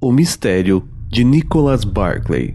O Mistério de Nicholas Barclay.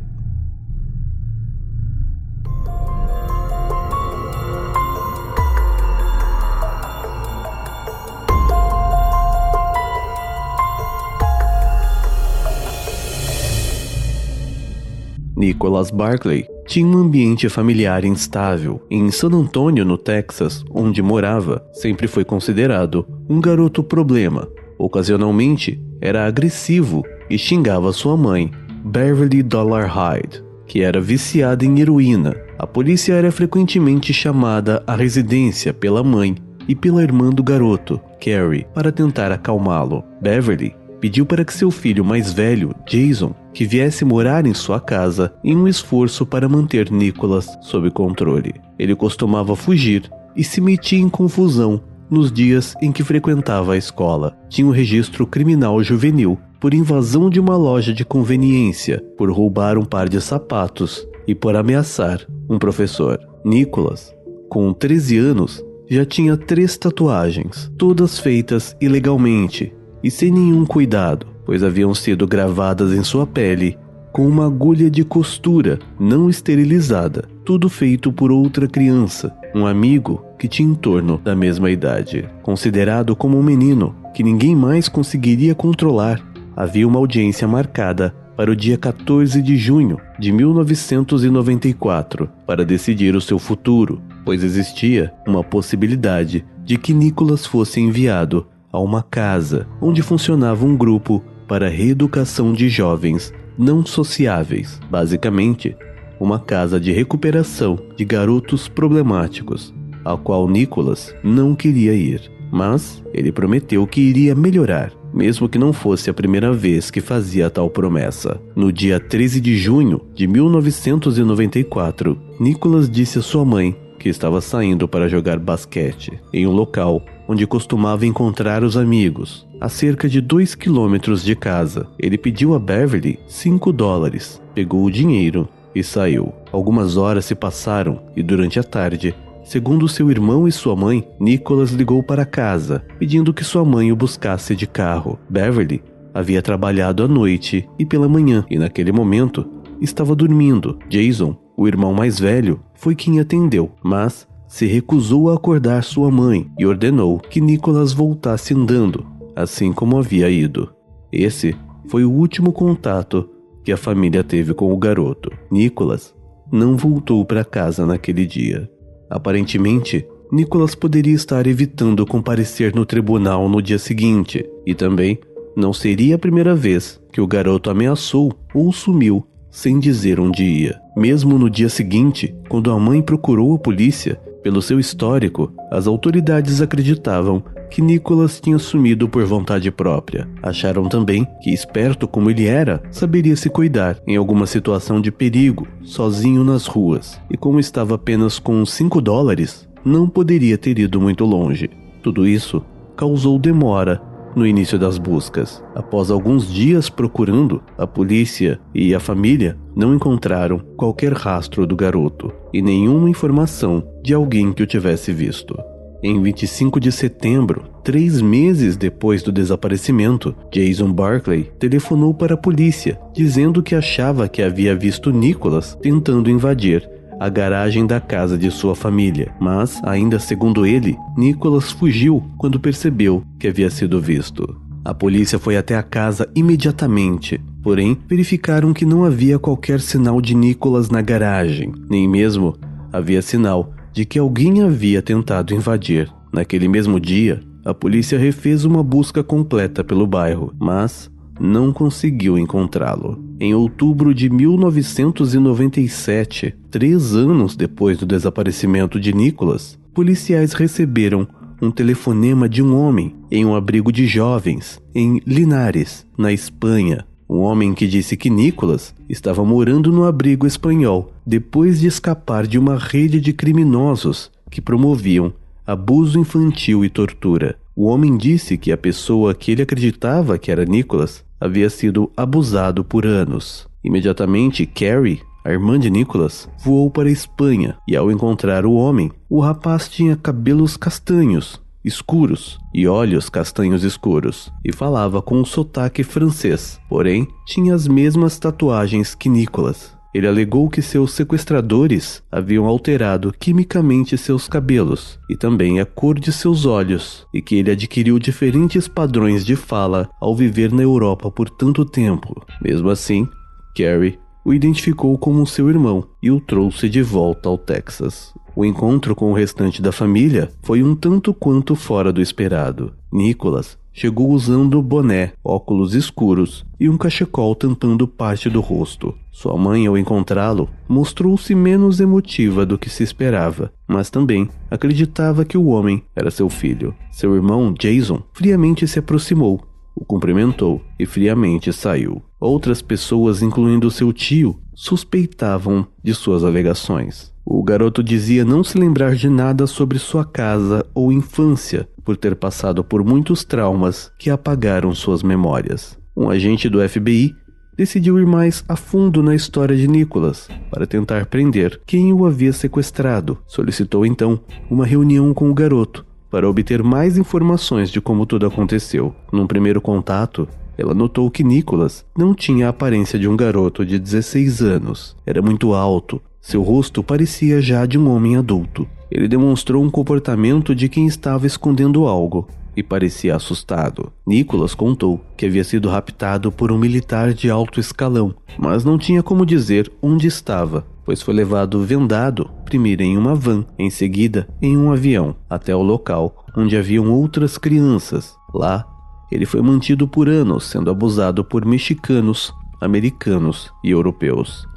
Nicholas Barclay tinha um ambiente familiar instável. Em San Antonio, no Texas, onde morava, sempre foi considerado um garoto problema. Ocasionalmente, era agressivo e xingava sua mãe, Beverly Dollar Hyde, que era viciada em heroína. A polícia era frequentemente chamada à residência pela mãe e pela irmã do garoto, Carrie, para tentar acalmá-lo. Beverly pediu para que seu filho mais velho, Jason, que viesse morar em sua casa em um esforço para manter Nicholas sob controle. Ele costumava fugir e se metia em confusão nos dias em que frequentava a escola. Tinha um registro criminal juvenil por invasão de uma loja de conveniência, por roubar um par de sapatos e por ameaçar um professor. Nicholas, com 13 anos, já tinha três tatuagens, todas feitas ilegalmente e sem nenhum cuidado, pois haviam sido gravadas em sua pele com uma agulha de costura não esterilizada, tudo feito por outra criança, um amigo que tinha em torno da mesma idade. Considerado como um menino que ninguém mais conseguiria controlar, havia uma audiência marcada para o dia 14 de junho de 1994 para decidir o seu futuro, pois existia uma possibilidade de que Nicholas fosse enviado a uma casa onde funcionava um grupo para reeducação de jovens não sociáveis, basicamente, uma casa de recuperação de garotos problemáticos, a qual Nicholas não queria ir, mas ele prometeu que iria melhorar, mesmo que não fosse a primeira vez que fazia tal promessa. No dia 13 de junho de 1994, Nicholas disse a sua mãe que estava saindo para jogar basquete em um local onde costumava encontrar os amigos, a cerca de dois quilômetros de casa. Ele pediu a Beverly cinco dólares, pegou o dinheiro e saiu. Algumas horas se passaram e durante a tarde, segundo seu irmão e sua mãe, Nicholas ligou para casa, pedindo que sua mãe o buscasse de carro. Beverly havia trabalhado à noite e pela manhã e naquele momento estava dormindo. Jason o irmão mais velho foi quem atendeu, mas se recusou a acordar sua mãe e ordenou que Nicholas voltasse andando, assim como havia ido. Esse foi o último contato que a família teve com o garoto. Nicholas não voltou para casa naquele dia. Aparentemente, Nicholas poderia estar evitando comparecer no tribunal no dia seguinte, e também não seria a primeira vez que o garoto ameaçou ou sumiu sem dizer onde ia. Mesmo no dia seguinte, quando a mãe procurou a polícia, pelo seu histórico, as autoridades acreditavam que Nicholas tinha sumido por vontade própria. Acharam também que, esperto como ele era, saberia se cuidar em alguma situação de perigo, sozinho nas ruas, e como estava apenas com 5 dólares, não poderia ter ido muito longe. Tudo isso causou demora no início das buscas. Após alguns dias procurando, a polícia e a família não encontraram qualquer rastro do garoto e nenhuma informação de alguém que o tivesse visto. Em 25 de setembro, três meses depois do desaparecimento, Jason Barclay telefonou para a polícia, dizendo que achava que havia visto Nicholas tentando invadir a garagem da casa de sua família, mas, ainda segundo ele, Nicholas fugiu quando percebeu que havia sido visto. A polícia foi até a casa imediatamente, porém verificaram que não havia qualquer sinal de Nicholas na garagem, nem mesmo havia sinal de que alguém havia tentado invadir. Naquele mesmo dia, a polícia refez uma busca completa pelo bairro, mas não conseguiu encontrá-lo. Em outubro de 1997, três anos depois do desaparecimento de Nicholas, policiais receberam um telefonema de um homem em um abrigo de jovens em Linares, na Espanha. Um homem que disse que Nicholas estava morando no abrigo espanhol depois de escapar de uma rede de criminosos que promoviam abuso infantil e tortura. O homem disse que a pessoa que ele acreditava que era Nicholas havia sido abusado por anos. Imediatamente, Carrie, a irmã de Nicholas, voou para a Espanha e, ao encontrar o homem, o rapaz tinha cabelos castanhos, escuros e olhos castanhos escuros, e falava com um sotaque francês, porém tinha as mesmas tatuagens que Nicholas. Ele alegou que seus sequestradores haviam alterado quimicamente seus cabelos e também a cor de seus olhos, e que ele adquiriu diferentes padrões de fala ao viver na Europa por tanto tempo. Mesmo assim, Carrie o identificou como seu irmão e o trouxe de volta ao Texas. O encontro com o restante da família foi um tanto quanto fora do esperado. Nicholas chegou usando boné, óculos escuros e um cachecol tampando parte do rosto. Sua mãe, ao encontrá-lo, mostrou-se menos emotiva do que se esperava, mas também acreditava que o homem era seu filho. Seu irmão, Jason, friamente se aproximou, o cumprimentou e friamente saiu. Outras pessoas, incluindo seu tio, suspeitavam de suas alegações. O garoto dizia não se lembrar de nada sobre sua casa ou infância, por ter passado por muitos traumas que apagaram suas memórias. Um agente do FBI decidiu ir mais a fundo na história de Nicholas para tentar prender quem o havia sequestrado. Solicitou então uma reunião com o garoto para obter mais informações de como tudo aconteceu. Num primeiro contato, ela notou que Nicholas não tinha a aparência de um garoto de 16 anos. Era muito alto, seu rosto parecia já de um homem adulto. Ele demonstrou um comportamento de quem estava escondendo algo e parecia assustado. Nicholas contou que havia sido raptado por um militar de alto escalão, mas não tinha como dizer onde estava, pois foi levado vendado, primeiro em uma van, em seguida em um avião, até o local onde haviam outras crianças. Lá, ele foi mantido por anos, sendo abusado por mexicanos, americanos e europeus.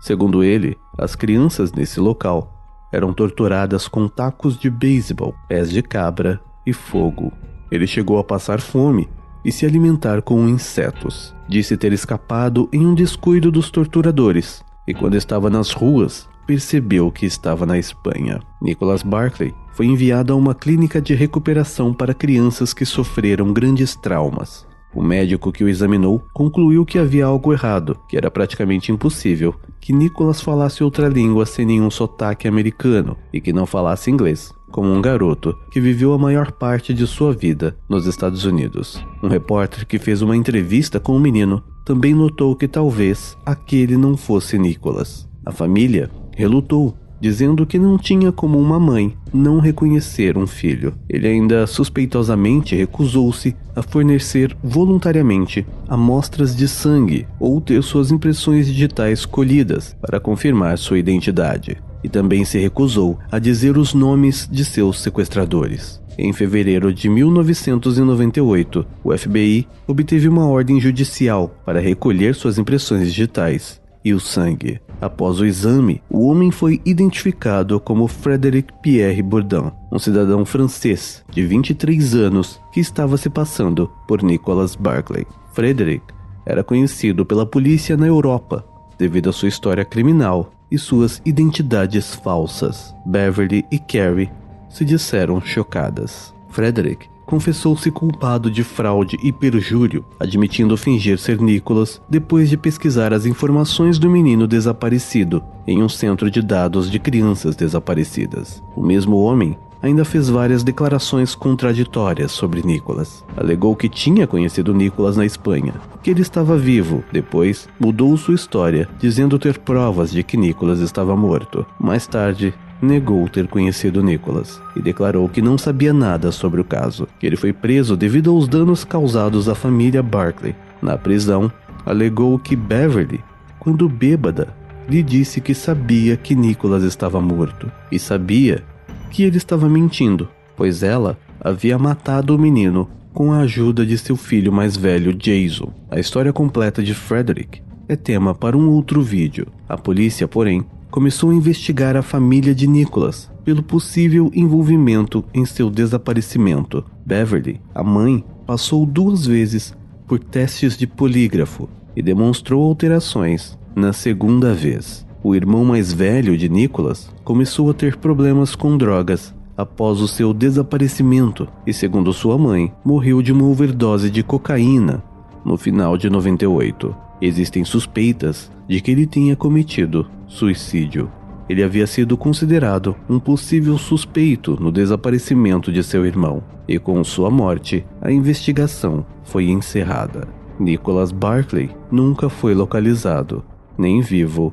Segundo ele, as crianças nesse local eram torturadas com tacos de beisebol, pés de cabra e fogo. Ele chegou a passar fome e se alimentar com insetos. Disse ter escapado em um descuido dos torturadores e, quando estava nas ruas, percebeu que estava na Espanha. Nicholas Barclay foi enviado a uma clínica de recuperação para crianças que sofreram grandes traumas. O médico que o examinou concluiu que havia algo errado, que era praticamente impossível que Nicholas falasse outra língua sem nenhum sotaque americano e que não falasse inglês, como um garoto que viveu a maior parte de sua vida nos Estados Unidos. Um repórter que fez uma entrevista com o menino também notou que talvez aquele não fosse Nicholas. A família relutou dizendo que não tinha como uma mãe não reconhecer um filho. Ele ainda suspeitosamente recusou-se a fornecer voluntariamente amostras de sangue ou ter suas impressões digitais colhidas para confirmar sua identidade. E também se recusou a dizer os nomes de seus sequestradores. Em fevereiro de 1998, o FBI obteve uma ordem judicial para recolher suas impressões digitais e o sangue. Após o exame, o homem foi identificado como Frédéric Pierre Bourdin, um cidadão francês de 23 anos que estava se passando por Nicholas Barclay. Frédéric era conhecido pela polícia na Europa devido à sua história criminal e suas identidades falsas. Beverly e Carrie se disseram chocadas. Frederick confessou-se culpado de fraude e perjúrio, admitindo fingir ser Nicholas depois de pesquisar as informações do menino desaparecido em um centro de dados de crianças desaparecidas. O mesmo homem ainda fez várias declarações contraditórias sobre Nicholas. Alegou que tinha conhecido Nicholas na Espanha, que ele estava vivo. Depois, mudou sua história, dizendo ter provas de que Nicholas estava morto. Mais tarde, negou ter conhecido Nicholas e declarou que não sabia nada sobre o caso, que ele foi preso devido aos danos causados à família Barclay. Na prisão, alegou que Beverly, quando bêbada, lhe disse que sabia que Nicholas estava morto e sabia que ele estava mentindo, pois ela havia matado o menino com a ajuda de seu filho mais velho, Jason. A história completa de Frederick é tema para um outro vídeo. A polícia, porém, começou a investigar a família de Nicholas pelo possível envolvimento em seu desaparecimento. Beverly, a mãe, passou duas vezes por testes de polígrafo e demonstrou alterações na segunda vez. O irmão mais velho de Nicholas começou a ter problemas com drogas após o seu desaparecimento e, segundo sua mãe, morreu de uma overdose de cocaína no final de 98. Existem suspeitas de que ele tenha cometido suicídio. ele havia sido considerado um possível suspeito no desaparecimento de seu irmão, e com sua morte, a investigação foi encerrada. Nicholas Barclay nunca foi localizado, nem vivo,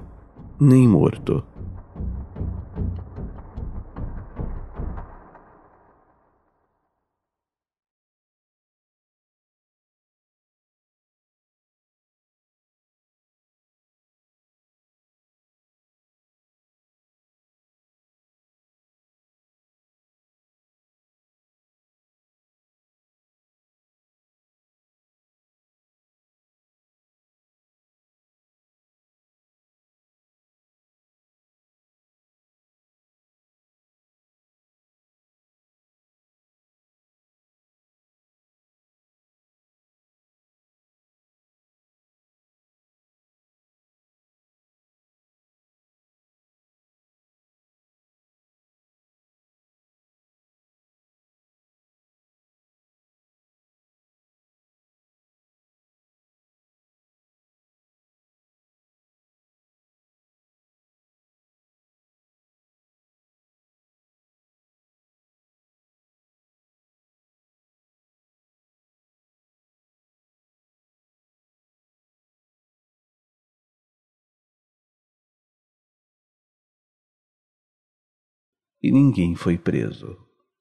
nem morto. E ninguém foi preso.